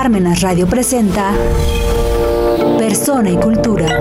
Parmenas Radio presenta Persona y Cultura.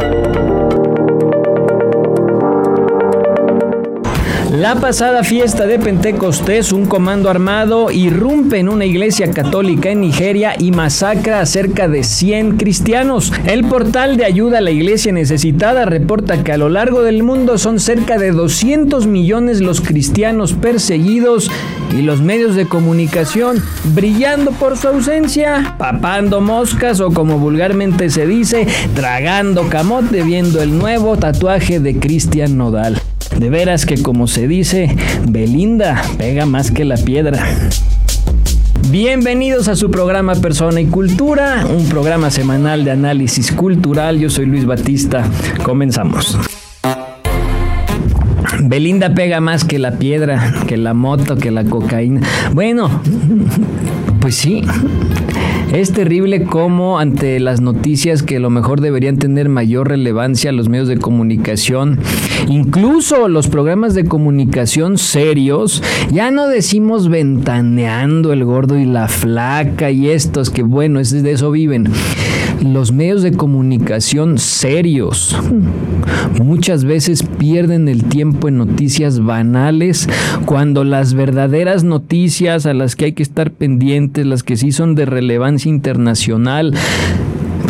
La pasada fiesta de Pentecostés, un comando armado irrumpe en una iglesia católica en Nigeria y masacra a cerca de 100 cristianos. El portal de ayuda a la iglesia necesitada reporta que a lo largo del mundo son cerca de 200 millones los cristianos perseguidos y los medios de comunicación brillando por su ausencia, papando moscas o como vulgarmente se dice, tragando camote viendo el nuevo tatuaje de Cristian Nodal. De veras que como se dice, Belinda pega más que la piedra. Bienvenidos a su programa Persona y Cultura, un programa semanal de análisis cultural. Yo soy Luis Batista. Comenzamos. Belinda pega más que la piedra, que la moto, que la cocaína. Bueno, pues sí. Es terrible cómo ante las noticias que a lo mejor deberían tener mayor relevancia los medios de comunicación, incluso los programas de comunicación serios, ya no decimos ventaneando el gordo y la flaca y estos que bueno, es de eso viven los medios de comunicación serios muchas veces pierden el tiempo en noticias banales cuando las verdaderas noticias a las que hay que estar pendientes, las que sí son de relevancia internacional,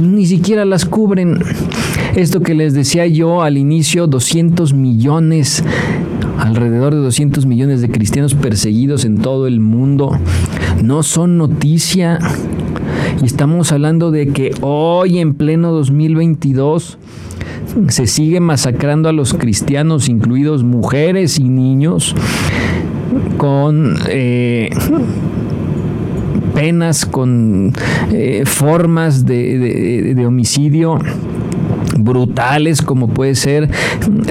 ni siquiera las cubren. Esto que les decía yo al inicio, 200 millones alrededor de 200 millones de cristianos perseguidos en todo el mundo, no son noticia. Y estamos hablando de que hoy en pleno 2022 se sigue masacrando a los cristianos, incluidos mujeres y niños, con eh, penas, con eh, formas de homicidio brutales como puede ser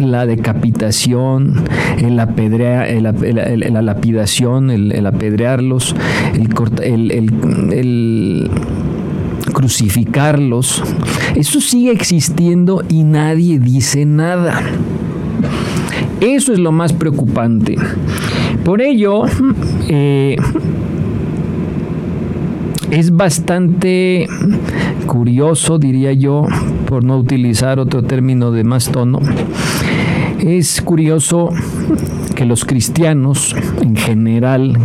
la decapitación, el apedrea, la lapidación, el, apedrearlos, el, el crucificarlos. Eso sigue existiendo y nadie dice nada. Eso es lo más preocupante. Por ello, eh, es bastante curioso, diría yo, por no utilizar otro término de más tono, es curioso que los cristianos en general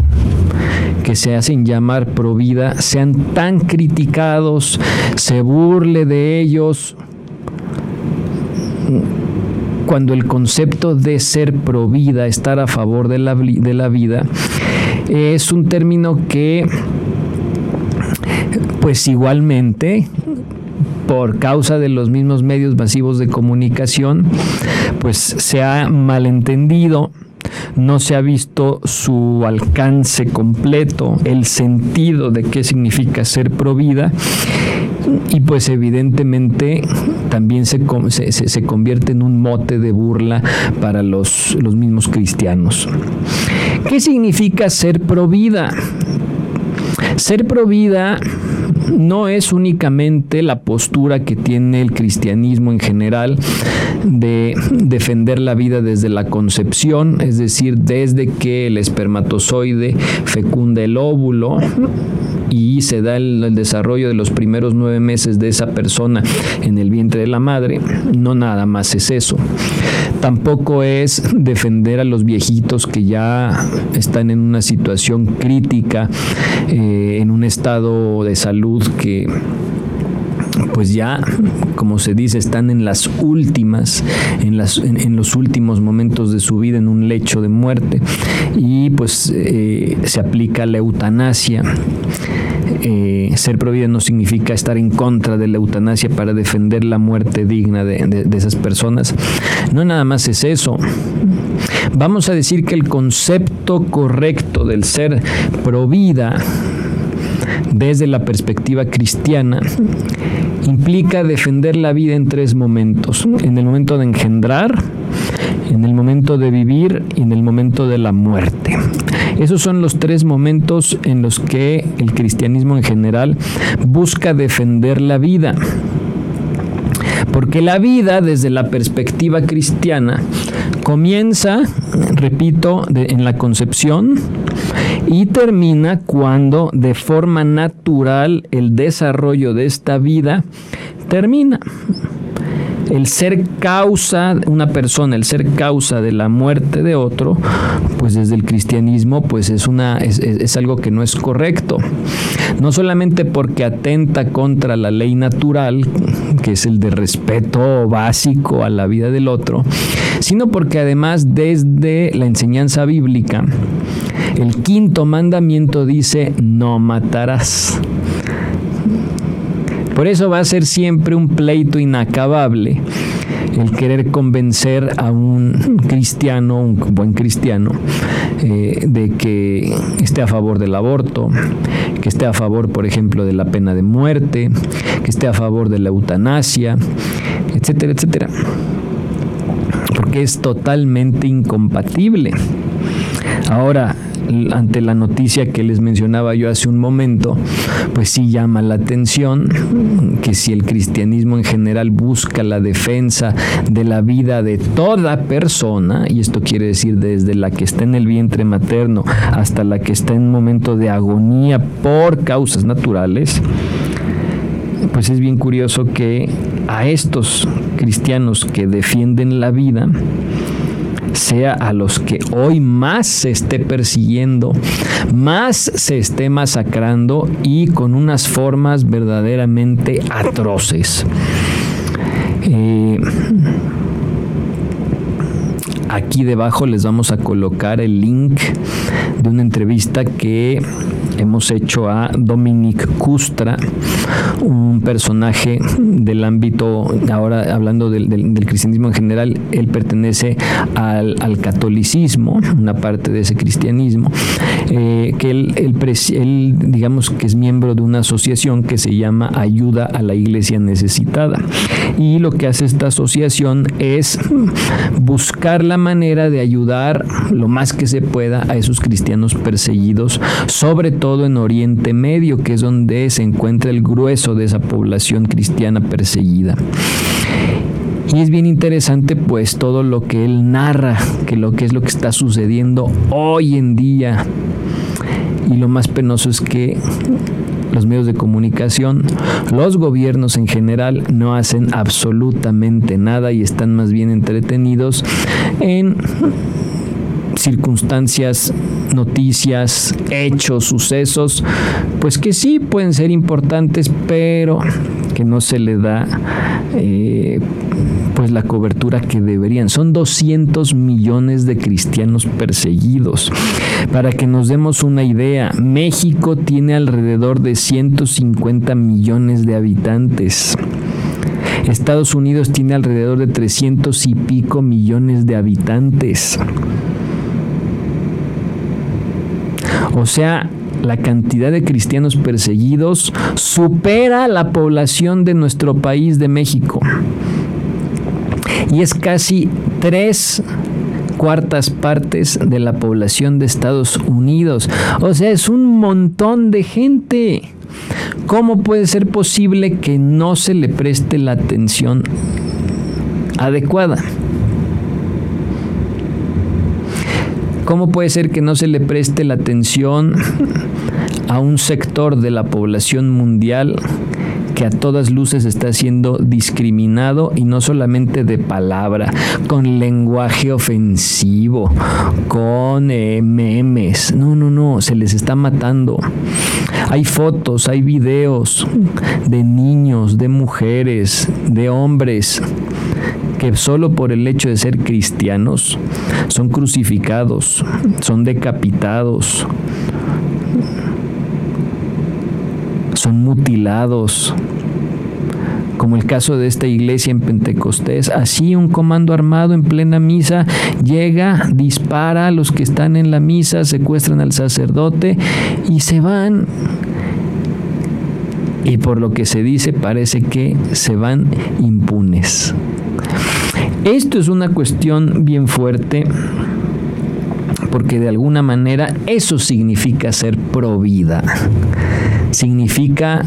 que se hacen llamar pro vida sean tan criticados, se burle de ellos, cuando el concepto de ser pro vida, estar a favor de la, de la vida, es un término que pues igualmente por causa de los mismos medios masivos de comunicación, pues se ha malentendido no se ha visto su alcance completo, el sentido de qué significa ser provida y pues evidentemente también se, se, convierte en un mote de burla para los, los mismos cristianos. ¿Qué significa ser provida? Ser provida no es únicamente la postura que tiene el cristianismo en general de defender la vida desde la concepción, es decir, desde que el espermatozoide fecunda el óvulo y se da el, desarrollo de los primeros nueve meses de esa persona en el vientre de la madre, no nada más es eso. Tampoco es defender a los viejitos que ya están en una situación crítica, eh, en un estado de salud que pues ya, como se dice, están en las últimas, en, las, en, los últimos momentos de su vida, en un lecho de muerte, y pues eh, se aplica la eutanasia. Eh, ser provida no significa estar en contra de la eutanasia para defender la muerte digna de, de esas personas. No nada más es eso. Vamos a decir que el concepto correcto del ser provida desde la perspectiva cristiana implica defender la vida en tres momentos. En el momento de engendrar, en el momento de vivir y en el momento de la muerte. Esos son los tres momentos en los que el cristianismo en general busca defender la vida. Porque la vida, desde la perspectiva cristiana, comienza, repito, en la concepción y termina cuando de forma natural el desarrollo de esta vida termina el ser causa, una persona, el ser causa de la muerte de otro, pues desde el cristianismo, pues es, una, es, algo que no es correcto. No solamente porque atenta contra la ley natural, que es el de respeto básico a la vida del otro, sino porque además desde la enseñanza bíblica, el quinto mandamiento dice, no matarás. Por eso va a ser siempre un pleito inacabable el querer convencer a un cristiano, un buen cristiano, eh, de que esté a favor del aborto, que esté a favor, por ejemplo, de la pena de muerte, que esté a favor de la eutanasia, etcétera, etcétera. Porque es totalmente incompatible. Ahora, ante la noticia que les mencionaba yo hace un momento, pues sí llama la atención que si el cristianismo en general busca la defensa de la vida de toda persona, y esto quiere decir desde la que está en el vientre materno hasta la que está en momento de agonía por causas naturales, pues es bien curioso que a estos cristianos que defienden la vida, sea a los que hoy más se esté persiguiendo, más se esté masacrando y con unas formas verdaderamente atroces. Eh, aquí debajo les vamos a colocar el link de una entrevista que hemos hecho a Dominic Custra, un personaje del ámbito, ahora hablando del, cristianismo en general, él pertenece al, catolicismo, una parte de ese cristianismo, eh, que él, él, digamos que es miembro de una asociación que se llama Ayuda a la Iglesia Necesitada. Y lo que hace esta asociación es buscar la manera de ayudar lo más que se pueda a esos cristianos perseguidos, sobre todo en Oriente Medio, que es donde se encuentra el grueso de esa población cristiana perseguida. Y es bien interesante pues todo lo que él narra, que lo que es lo que está sucediendo hoy en día. Y lo más penoso es que los medios de comunicación, los gobiernos en general no hacen absolutamente nada y están más bien entretenidos en circunstancias, noticias, hechos, sucesos, pues que sí pueden ser importantes, pero que no se le da eh, pues la cobertura que deberían. Son 200 millones de cristianos perseguidos. Para que nos demos una idea, México tiene alrededor de 150 millones de habitantes. Estados Unidos tiene alrededor de 300 y pico millones de habitantes. O sea, la cantidad de cristianos perseguidos supera la población de nuestro país de México. Y es casi tres cuartas partes de la población de Estados Unidos. O sea, es un montón de gente. ¿Cómo puede ser posible que no se le preste la atención adecuada? ¿Cómo puede ser que no se le preste la atención a un sector de la población mundial que a todas luces está siendo discriminado y no solamente de palabra, con lenguaje ofensivo, con eh, memes. No, no, no, se les está matando. Hay fotos, hay videos de niños, de mujeres, de hombres que solo por el hecho de ser cristianos son crucificados, son decapitados, son mutilados, como el caso de esta iglesia en Pentecostés. Así un comando armado en plena misa llega, dispara a los que están en la misa, secuestran al sacerdote y se van. Y por lo que se dice parece que se van impunes. Esto es una cuestión bien fuerte porque de alguna manera eso significa ser pro vida. significa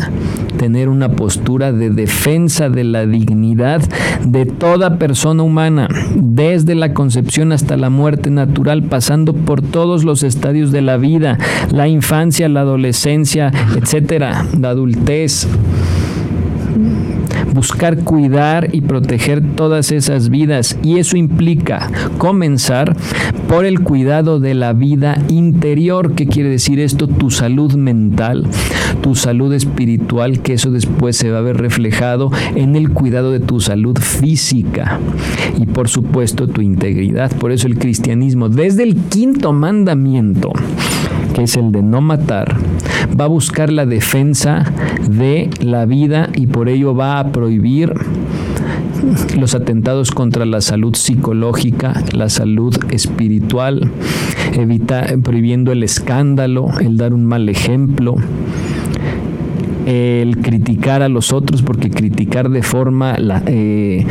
tener una postura de defensa de la dignidad de toda persona humana, desde la concepción hasta la muerte natural, pasando por todos los estadios de la vida, la infancia, la adolescencia, etcétera, la adultez buscar cuidar y proteger todas esas vidas y eso implica comenzar por el cuidado de la vida interior. ¿Qué quiere decir esto? Tu salud mental, tu salud espiritual, que eso después se va a ver reflejado en el cuidado de tu salud física y por supuesto tu integridad. Por eso el cristianismo, desde el quinto mandamiento, que es el de no matar, va a buscar la defensa de la vida y por ello va a prohibir los atentados contra la salud psicológica, la salud espiritual, evita, prohibiendo el escándalo, el dar un mal ejemplo, el criticar a los otros, porque criticar de forma eh,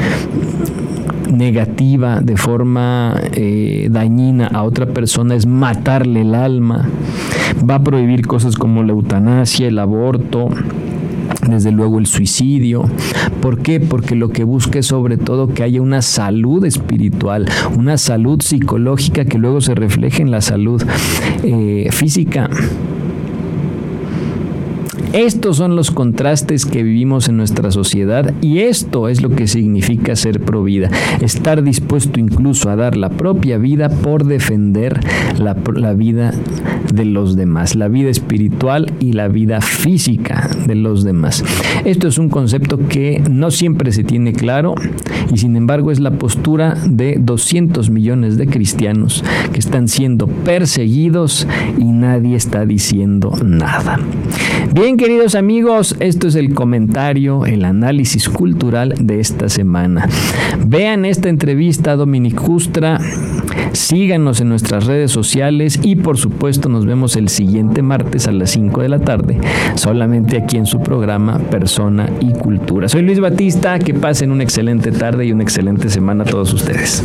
negativa, de forma eh, dañina a otra persona es matarle el alma. Va a prohibir cosas como la eutanasia, el aborto, desde luego el suicidio. ¿Por qué? Porque lo que busca es sobre todo que haya una salud espiritual, una salud psicológica que luego se refleje en la salud eh, física. Estos son los contrastes que vivimos en nuestra sociedad y esto es lo que significa ser pro vida, estar dispuesto incluso a dar la propia vida por defender la, la vida de los demás, la vida espiritual y la vida física de los demás. Esto es un concepto que no siempre se tiene claro y sin embargo es la postura de 200 millones de cristianos que están siendo perseguidos y nadie está diciendo nada. Bien, queridos amigos, esto es el comentario, el análisis cultural de esta semana. Vean esta entrevista a Dominic Justra, síganos en nuestras redes sociales y por supuesto nos vemos el siguiente martes a las 5 de la tarde, solamente aquí en su programa Persona y Cultura. Soy Luis Batista, que pasen una excelente tarde y una excelente semana a todos ustedes.